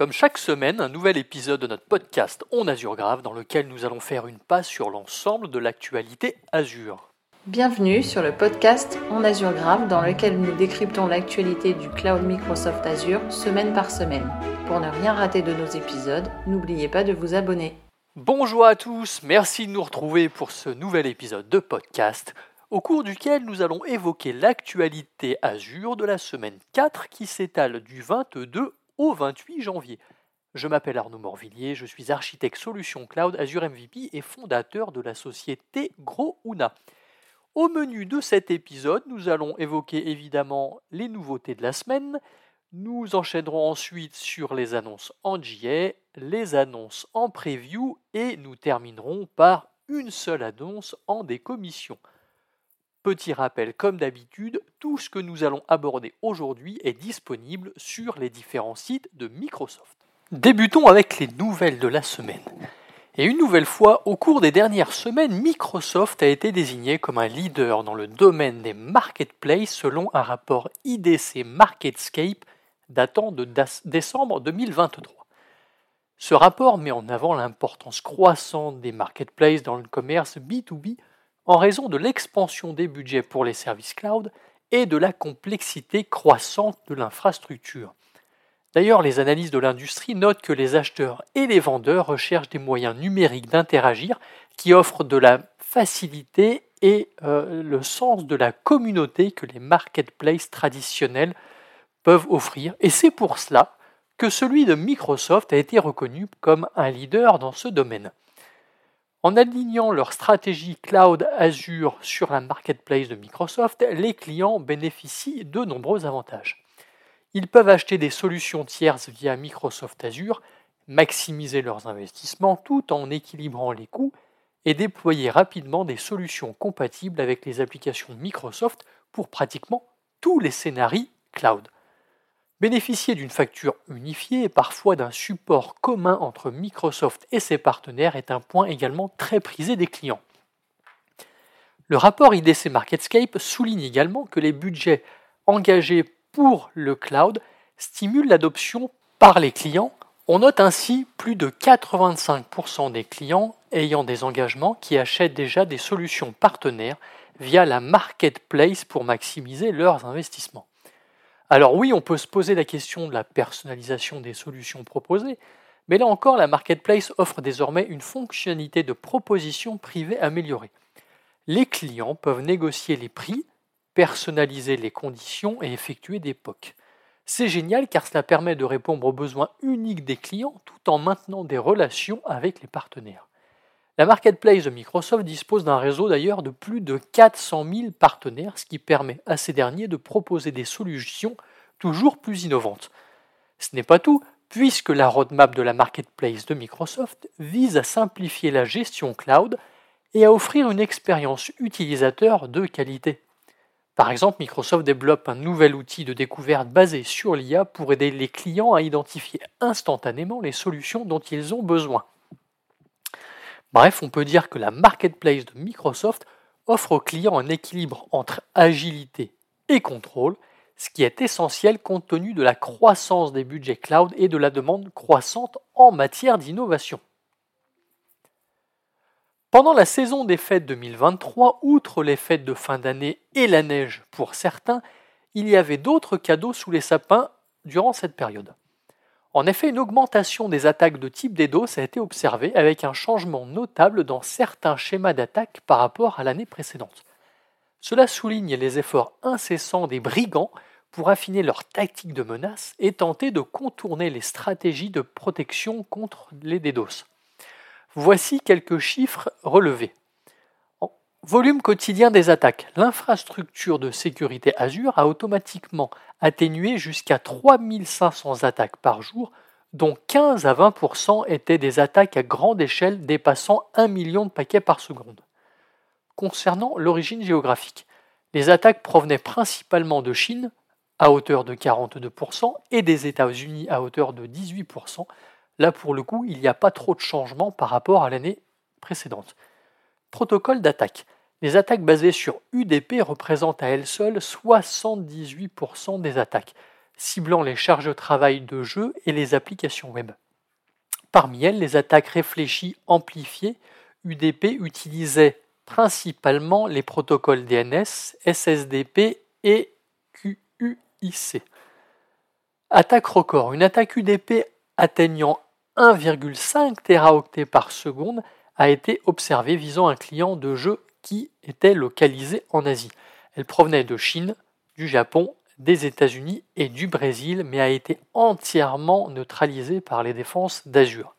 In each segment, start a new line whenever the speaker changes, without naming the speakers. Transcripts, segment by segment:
Comme chaque semaine, un nouvel épisode de notre podcast On Azure Grave dans lequel nous allons faire une passe sur l'ensemble de l'actualité Azure.
Bienvenue sur le podcast On Azure Grave dans lequel nous décryptons l'actualité du cloud Microsoft Azure semaine par semaine. Pour ne rien rater de nos épisodes, n'oubliez pas de vous abonner.
Bonjour à tous, merci de nous retrouver pour ce nouvel épisode de podcast au cours duquel nous allons évoquer l'actualité Azure de la semaine 4 qui s'étale du 22 au 28 janvier. Je m'appelle Arnaud Morvillier, je suis architecte solution cloud Azure MVP et fondateur de la société GrowUna. Au menu de cet épisode, nous allons évoquer évidemment les nouveautés de la semaine. Nous enchaînerons ensuite sur les annonces en JA, les annonces en preview et nous terminerons par une seule annonce en décommission. Petit rappel, comme d'habitude, tout ce que nous allons aborder aujourd'hui est disponible sur les différents sites de Microsoft. Débutons avec les nouvelles de la semaine. Et une nouvelle fois, au cours des dernières semaines, Microsoft a été désigné comme un leader dans le domaine des marketplaces selon un rapport IDC Marketscape datant de décembre 2023. Ce rapport met en avant l'importance croissante des marketplaces dans le commerce B2B en raison de l'expansion des budgets pour les services cloud et de la complexité croissante de l'infrastructure. D'ailleurs, les analyses de l'industrie notent que les acheteurs et les vendeurs recherchent des moyens numériques d'interagir qui offrent de la facilité et euh, le sens de la communauté que les marketplaces traditionnels peuvent offrir. Et c'est pour cela que celui de Microsoft a été reconnu comme un leader dans ce domaine. En alignant leur stratégie cloud Azure sur la marketplace de Microsoft, les clients bénéficient de nombreux avantages. Ils peuvent acheter des solutions tierces via Microsoft Azure, maximiser leurs investissements tout en équilibrant les coûts et déployer rapidement des solutions compatibles avec les applications Microsoft pour pratiquement tous les scénarios cloud. Bénéficier d'une facture unifiée et parfois d'un support commun entre Microsoft et ses partenaires est un point également très prisé des clients. Le rapport IDC Marketscape souligne également que les budgets engagés pour le cloud stimulent l'adoption par les clients. On note ainsi plus de 85% des clients ayant des engagements qui achètent déjà des solutions partenaires via la marketplace pour maximiser leurs investissements. Alors oui, on peut se poser la question de la personnalisation des solutions proposées, mais là encore, la marketplace offre désormais une fonctionnalité de proposition privée améliorée. Les clients peuvent négocier les prix, personnaliser les conditions et effectuer des POC. C'est génial car cela permet de répondre aux besoins uniques des clients tout en maintenant des relations avec les partenaires. La marketplace de Microsoft dispose d'un réseau d'ailleurs de plus de 400 000 partenaires, ce qui permet à ces derniers de proposer des solutions toujours plus innovantes. Ce n'est pas tout, puisque la roadmap de la marketplace de Microsoft vise à simplifier la gestion cloud et à offrir une expérience utilisateur de qualité. Par exemple, Microsoft développe un nouvel outil de découverte basé sur l'IA pour aider les clients à identifier instantanément les solutions dont ils ont besoin. Bref, on peut dire que la marketplace de Microsoft offre aux clients un équilibre entre agilité et contrôle, ce qui est essentiel compte tenu de la croissance des budgets cloud et de la demande croissante en matière d'innovation. Pendant la saison des fêtes 2023, outre les fêtes de fin d'année et la neige pour certains, il y avait d'autres cadeaux sous les sapins durant cette période. En effet, une augmentation des attaques de type DDoS a été observée avec un changement notable dans certains schémas d'attaque par rapport à l'année précédente. Cela souligne les efforts incessants des brigands pour affiner leur tactique de menace et tenter de contourner les stratégies de protection contre les DDoS. Voici quelques chiffres relevés. Volume quotidien des attaques. L'infrastructure de sécurité Azure a automatiquement atténué jusqu'à 3500 attaques par jour, dont 15 à 20% étaient des attaques à grande échelle dépassant 1 million de paquets par seconde. Concernant l'origine géographique, les attaques provenaient principalement de Chine, à hauteur de 42%, et des États-Unis à hauteur de 18%. Là, pour le coup, il n'y a pas trop de changement par rapport à l'année précédente. Protocole d'attaque. Les attaques basées sur UDP représentent à elles seules 78% des attaques. ciblant les charges de travail de jeux et les applications web. Parmi elles, les attaques réfléchies amplifiées UDP utilisaient principalement les protocoles DNS, SSDP et QUIC. Attaque record. Une attaque UDP atteignant 1,5 Teraoctets par seconde a été observée visant un client de jeu qui était localisé en Asie. Elle provenait de Chine, du Japon, des États-Unis et du Brésil, mais a été entièrement neutralisée par les défenses d'Azure.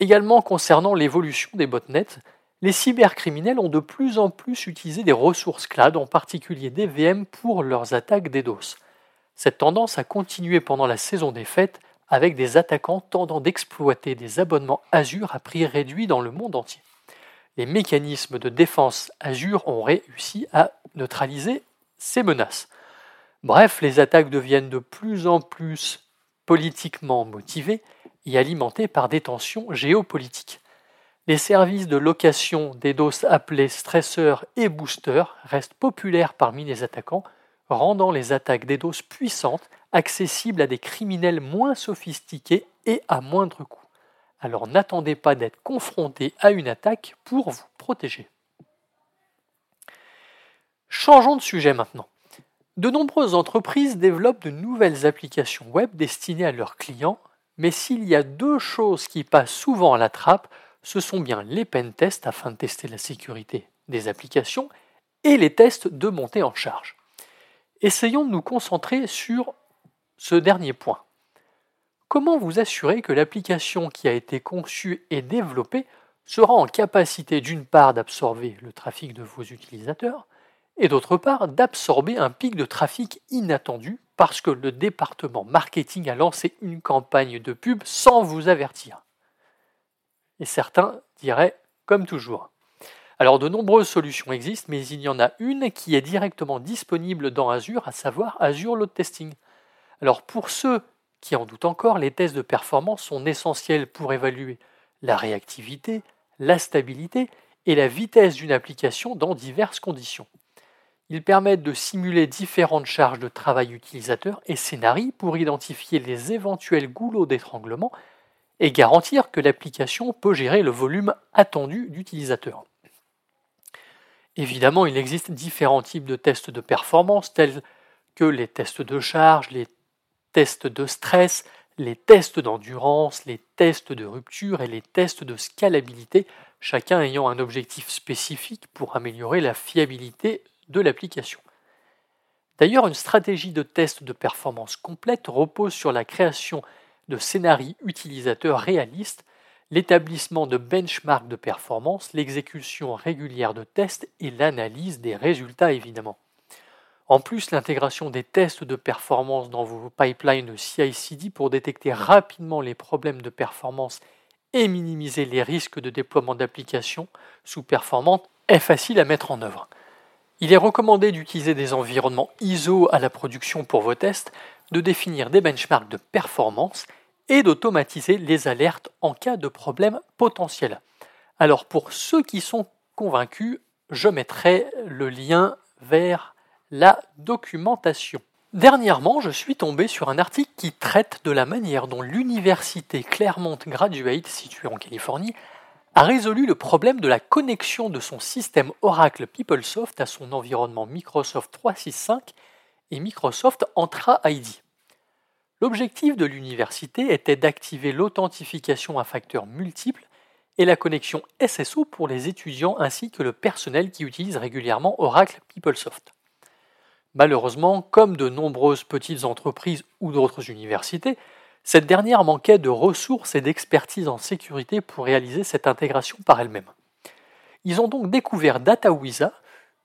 Également concernant l'évolution des botnets, les cybercriminels ont de plus en plus utilisé des ressources cloud, en particulier des VM, pour leurs attaques DDoS. Cette tendance a continué pendant la saison des fêtes avec des attaquants tendant d'exploiter des abonnements Azure à prix réduit dans le monde entier. Les mécanismes de défense Azure ont réussi à neutraliser ces menaces. Bref, les attaques deviennent de plus en plus politiquement motivées et alimentées par des tensions géopolitiques. Les services de location des DOS appelés stresseurs et boosters restent populaires parmi les attaquants, rendant les attaques DDoS puissantes, accessibles à des criminels moins sophistiqués et à moindre coût. Alors n'attendez pas d'être confronté à une attaque pour vous protéger. Changeons de sujet maintenant. De nombreuses entreprises développent de nouvelles applications web destinées à leurs clients, mais s'il y a deux choses qui passent souvent à la trappe, ce sont bien les pen tests afin de tester la sécurité des applications et les tests de montée en charge. Essayons de nous concentrer sur ce dernier point. Comment vous assurer que l'application qui a été conçue et développée sera en capacité d'une part d'absorber le trafic de vos utilisateurs et d'autre part d'absorber un pic de trafic inattendu parce que le département marketing a lancé une campagne de pub sans vous avertir? Et certains diraient comme toujours. De nombreuses solutions existent, mais il y en a une qui est directement disponible dans Azure, à savoir Azure Load Testing. Alors pour ceux qui en doutent encore, les tests de performance sont essentiels pour évaluer la réactivité, la stabilité et la vitesse d'une application dans diverses conditions. Ils permettent de simuler différentes charges de travail utilisateur et scénarii pour identifier les éventuels goulots d'étranglement et garantir que l'application peut gérer le volume attendu d'utilisateurs. Évidemment, il existe différents types de tests de performance tels que les tests de charge, les tests de stress, les tests d'endurance, les tests de rupture et les tests de scalabilité, chacun ayant un objectif spécifique pour améliorer la fiabilité de l'application. D'ailleurs, une stratégie de test de performance complète repose sur la création de scénarios utilisateurs réalistes l'établissement de benchmarks de performance, l'exécution régulière de tests et l'analyse des résultats évidemment. En plus, l'intégration des tests de performance dans vos pipelines CI/CD pour détecter rapidement les problèmes de performance et minimiser les risques de déploiement d'applications sous-performantes est facile à mettre en œuvre. Il est recommandé d'utiliser des environnements ISO à la production pour vos tests, de définir des benchmarks de performance et d'automatiser les alertes en cas de problème potentiel. Alors pour ceux qui sont convaincus, je mettrai le lien vers la documentation. Dernièrement, je suis tombé sur un article qui traite de la manière dont l'université Claremont Graduate, située en Californie, a résolu le problème de la connexion de son système Oracle PeopleSoft à son environnement Microsoft 365 et Microsoft Entra ID. L'objectif de l'université était d'activer l'authentification à facteurs multiples et la connexion SSO pour les étudiants ainsi que le personnel qui utilise régulièrement Oracle PeopleSoft. Malheureusement, comme de nombreuses petites entreprises ou d'autres universités, cette dernière manquait de ressources et d'expertise en sécurité pour réaliser cette intégration par elle-même. Ils ont donc découvert DataWiza,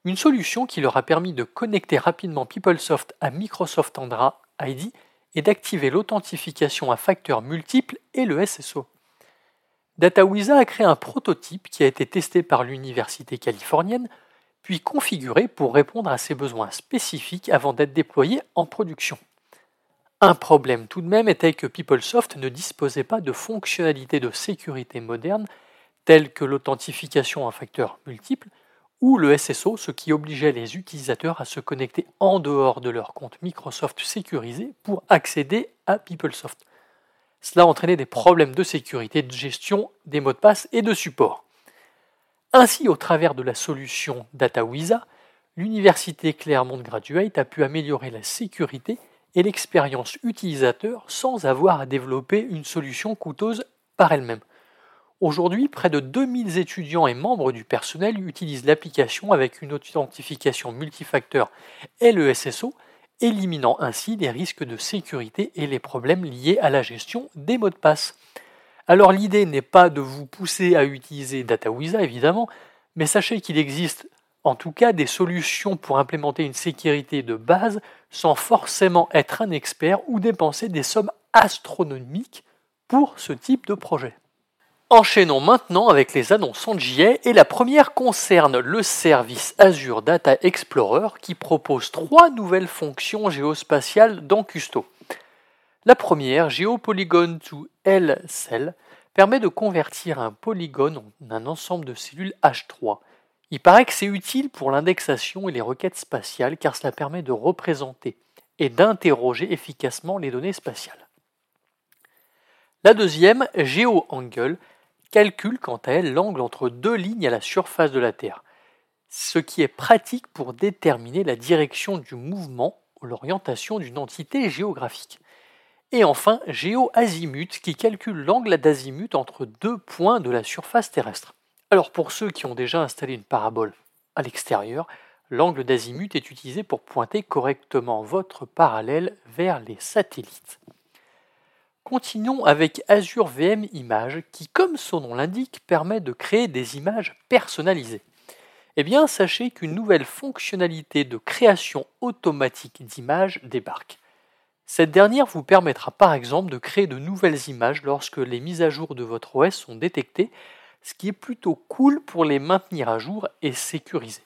une solution qui leur a permis de connecter rapidement PeopleSoft à Microsoft Andra ID et d'activer l'authentification à facteurs multiples et le SSO. DataWiza a créé un prototype qui a été testé par l'université californienne, puis configuré pour répondre à ses besoins spécifiques avant d'être déployé en production. Un problème tout de même était que PeopleSoft ne disposait pas de fonctionnalités de sécurité modernes telles que l'authentification à facteurs multiples ou le SSO, ce qui obligeait les utilisateurs à se connecter en dehors de leur compte Microsoft sécurisé pour accéder à PeopleSoft. Cela entraînait des problèmes de sécurité, de gestion des mots de passe et de support. Ainsi, au travers de la solution DataWisa, l'université Claremont Graduate a pu améliorer la sécurité et l'expérience utilisateur sans avoir à développer une solution coûteuse par elle-même. Aujourd'hui, près de 2000 étudiants et membres du personnel utilisent l'application avec une authentification multifacteur et le SSO, éliminant ainsi les risques de sécurité et les problèmes liés à la gestion des mots de passe. Alors l'idée n'est pas de vous pousser à utiliser DataWisa évidemment, mais sachez qu'il existe en tout cas des solutions pour implémenter une sécurité de base sans forcément être un expert ou dépenser des sommes astronomiques pour ce type de projet. Enchaînons maintenant avec les annonces en JA et la première concerne le service Azure Data Explorer qui propose trois nouvelles fonctions géospatiales dans Custo. La première, GeoPolygon to L-Cell, permet de convertir un polygone en un ensemble de cellules H3. Il paraît que c'est utile pour l'indexation et les requêtes spatiales car cela permet de représenter et d'interroger efficacement les données spatiales. La deuxième, GeoAngle, calcule quant à elle l'angle entre deux lignes à la surface de la Terre, ce qui est pratique pour déterminer la direction du mouvement ou l'orientation d'une entité géographique. Et enfin, GeoAzimut qui calcule l'angle d'azimut entre deux points de la surface terrestre. Alors pour ceux qui ont déjà installé une parabole à l'extérieur, l'angle d'azimut est utilisé pour pointer correctement votre parallèle vers les satellites. Continuons avec Azure VM Images qui, comme son nom l'indique, permet de créer des images personnalisées. Eh bien, sachez qu'une nouvelle fonctionnalité de création automatique d'images débarque. Cette dernière vous permettra par exemple de créer de nouvelles images lorsque les mises à jour de votre OS sont détectées, ce qui est plutôt cool pour les maintenir à jour et sécuriser.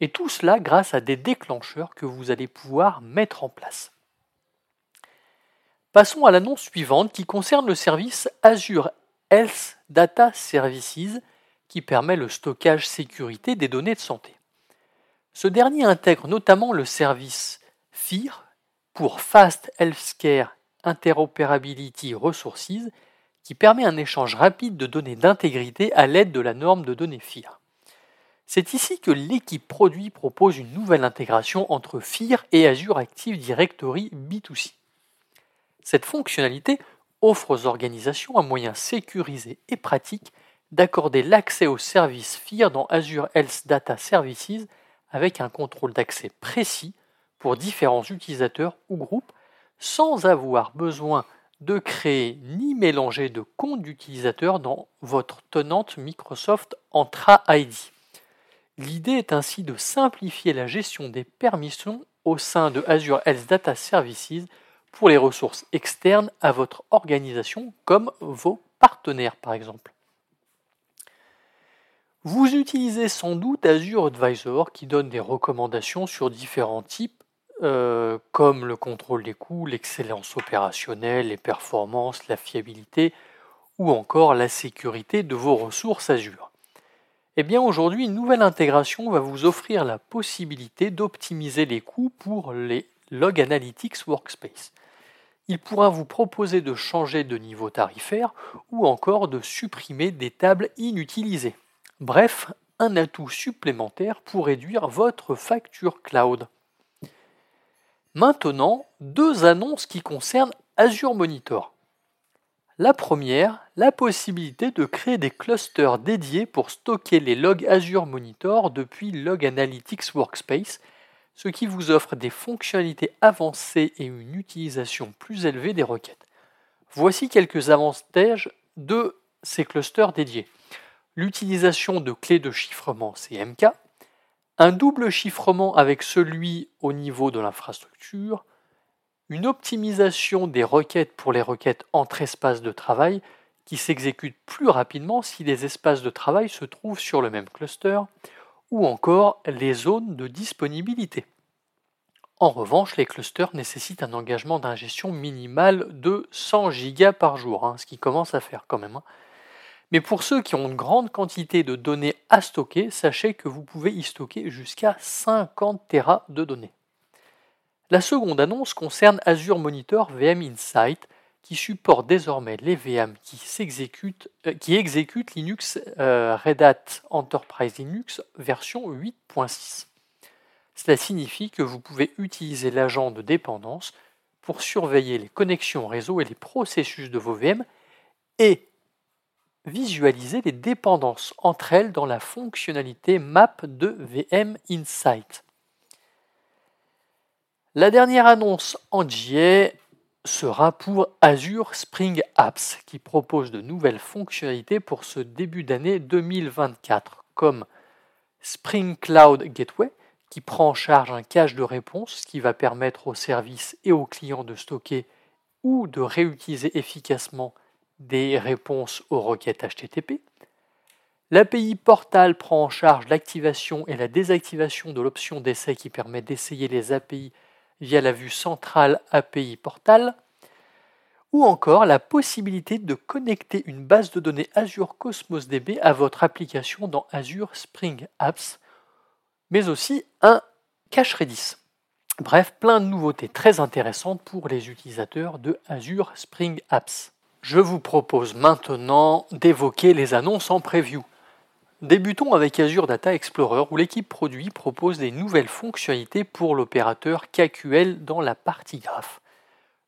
Et tout cela grâce à des déclencheurs que vous allez pouvoir mettre en place. Passons à l'annonce suivante qui concerne le service Azure Health Data Services qui permet le stockage sécurité des données de santé. Ce dernier intègre notamment le service FIR pour Fast Healthcare Interoperability Resources qui permet un échange rapide de données d'intégrité à l'aide de la norme de données FIR. C'est ici que l'équipe produit propose une nouvelle intégration entre FIR et Azure Active Directory B2C. Cette fonctionnalité offre aux organisations un moyen sécurisé et pratique d'accorder l'accès aux services FIR dans Azure Health Data Services avec un contrôle d'accès précis pour différents utilisateurs ou groupes sans avoir besoin de créer ni mélanger de comptes d'utilisateurs dans votre tenante Microsoft Entra ID. L'idée est ainsi de simplifier la gestion des permissions au sein de Azure Health Data Services pour les ressources externes à votre organisation, comme vos partenaires par exemple. Vous utilisez sans doute Azure Advisor qui donne des recommandations sur différents types euh, comme le contrôle des coûts, l'excellence opérationnelle, les performances, la fiabilité ou encore la sécurité de vos ressources Azure. Eh bien aujourd'hui, une nouvelle intégration va vous offrir la possibilité d'optimiser les coûts pour les Log Analytics Workspace il pourra vous proposer de changer de niveau tarifaire ou encore de supprimer des tables inutilisées. Bref, un atout supplémentaire pour réduire votre facture cloud. Maintenant, deux annonces qui concernent Azure Monitor. La première, la possibilité de créer des clusters dédiés pour stocker les logs Azure Monitor depuis Log Analytics Workspace ce qui vous offre des fonctionnalités avancées et une utilisation plus élevée des requêtes. Voici quelques avantages de ces clusters dédiés. L'utilisation de clés de chiffrement CMK, un double chiffrement avec celui au niveau de l'infrastructure, une optimisation des requêtes pour les requêtes entre espaces de travail qui s'exécutent plus rapidement si les espaces de travail se trouvent sur le même cluster, ou encore les zones de disponibilité. En revanche, les clusters nécessitent un engagement d'ingestion minimal de 100 Go par jour, hein, ce qui commence à faire quand même. Hein. Mais pour ceux qui ont une grande quantité de données à stocker, sachez que vous pouvez y stocker jusqu'à 50 Tera de données. La seconde annonce concerne Azure Monitor VM Insight, qui supporte désormais les VM qui, euh, qui exécutent Linux euh, Red Hat Enterprise Linux version 8.6. Cela signifie que vous pouvez utiliser l'agent de dépendance pour surveiller les connexions réseau et les processus de vos VM et visualiser les dépendances entre elles dans la fonctionnalité Map de VM Insight. La dernière annonce en JA sera pour Azure Spring Apps, qui propose de nouvelles fonctionnalités pour ce début d'année 2024, comme Spring Cloud Gateway, qui prend en charge un cache de réponse, qui va permettre aux services et aux clients de stocker ou de réutiliser efficacement des réponses aux requêtes HTTP. L'API Portal prend en charge l'activation et la désactivation de l'option d'essai qui permet d'essayer les API via la vue centrale API Portal, ou encore la possibilité de connecter une base de données Azure Cosmos DB à votre application dans Azure Spring Apps, mais aussi un cache Redis. Bref, plein de nouveautés très intéressantes pour les utilisateurs de Azure Spring Apps. Je vous propose maintenant d'évoquer les annonces en preview. Débutons avec Azure Data Explorer où l'équipe produit propose des nouvelles fonctionnalités pour l'opérateur KQL dans la partie graphe.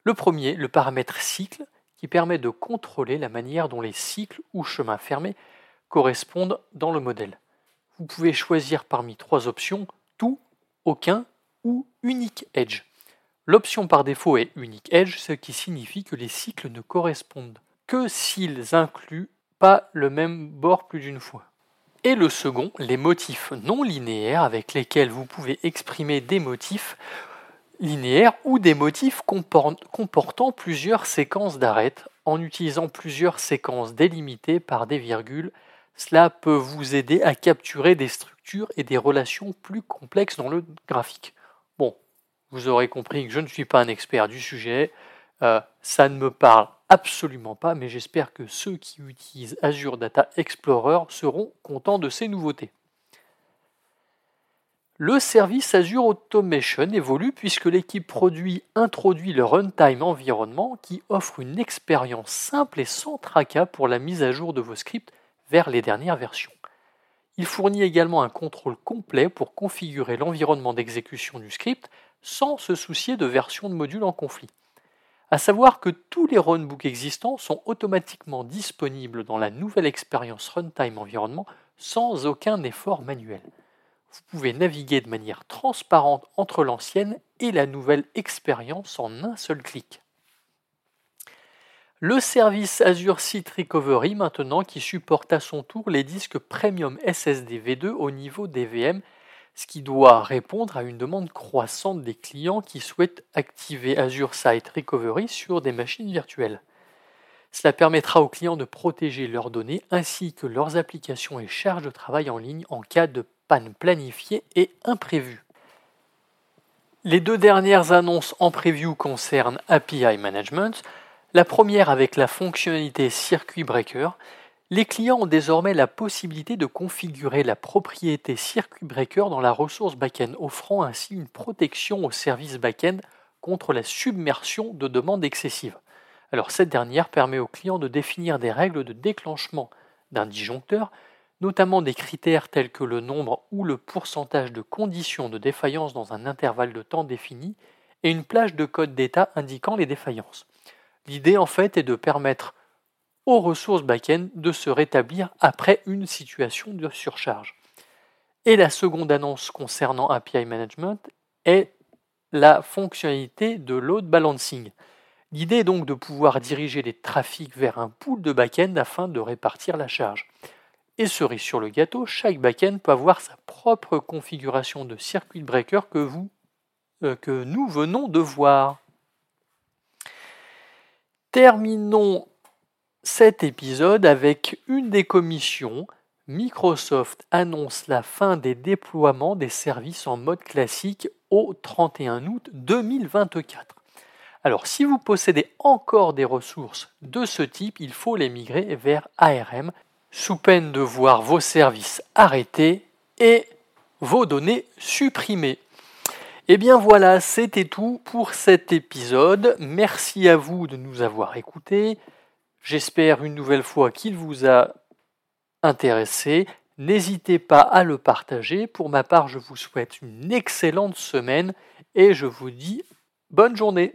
Le premier, le paramètre cycle, qui permet de contrôler la manière dont les cycles ou chemins fermés correspondent dans le modèle. Vous pouvez choisir parmi trois options tout, aucun ou unique edge. L'option par défaut est Unique Edge, ce qui signifie que les cycles ne correspondent que s'ils incluent pas le même bord plus d'une fois. Et le second, les motifs non linéaires avec lesquels vous pouvez exprimer des motifs linéaires ou des motifs comportant plusieurs séquences d'arêtes en utilisant plusieurs séquences délimitées par des virgules. Cela peut vous aider à capturer des structures et des relations plus complexes dans le graphique. Vous aurez compris que je ne suis pas un expert du sujet. Euh, ça ne me parle absolument pas, mais j'espère que ceux qui utilisent Azure Data Explorer seront contents de ces nouveautés. Le service Azure Automation évolue puisque l'équipe produit introduit le Runtime Environnement qui offre une expérience simple et sans tracas pour la mise à jour de vos scripts vers les dernières versions. Il fournit également un contrôle complet pour configurer l'environnement d'exécution du script sans se soucier de versions de modules en conflit. À savoir que tous les runbooks existants sont automatiquement disponibles dans la nouvelle expérience Runtime Environnement sans aucun effort manuel. Vous pouvez naviguer de manière transparente entre l'ancienne et la nouvelle expérience en un seul clic. Le service Azure Site Recovery maintenant qui supporte à son tour les disques Premium SSD V2 au niveau des VM ce qui doit répondre à une demande croissante des clients qui souhaitent activer Azure Site Recovery sur des machines virtuelles. Cela permettra aux clients de protéger leurs données ainsi que leurs applications et charges de travail en ligne en cas de panne planifiée et imprévue. Les deux dernières annonces en preview concernent API Management, la première avec la fonctionnalité Circuit Breaker les clients ont désormais la possibilité de configurer la propriété circuit breaker dans la ressource backend, offrant ainsi une protection au service backend contre la submersion de demandes excessives. Alors cette dernière permet aux clients de définir des règles de déclenchement d'un disjoncteur, notamment des critères tels que le nombre ou le pourcentage de conditions de défaillance dans un intervalle de temps défini et une plage de code d'état indiquant les défaillances. L'idée en fait est de permettre aux ressources back-end de se rétablir après une situation de surcharge. Et la seconde annonce concernant API Management est la fonctionnalité de load balancing. L'idée est donc de pouvoir diriger les trafics vers un pool de back-end afin de répartir la charge. Et cerise sur le gâteau, chaque back-end peut avoir sa propre configuration de circuit breaker que, vous, euh, que nous venons de voir. Terminons cet épisode avec une des commissions. Microsoft annonce la fin des déploiements des services en mode classique au 31 août 2024. Alors si vous possédez encore des ressources de ce type, il faut les migrer vers ARM sous peine de voir vos services arrêtés et vos données supprimées. Et eh bien voilà, c'était tout pour cet épisode. Merci à vous de nous avoir écoutés. J'espère une nouvelle fois qu'il vous a intéressé. N'hésitez pas à le partager. Pour ma part, je vous souhaite une excellente semaine et je vous dis bonne journée.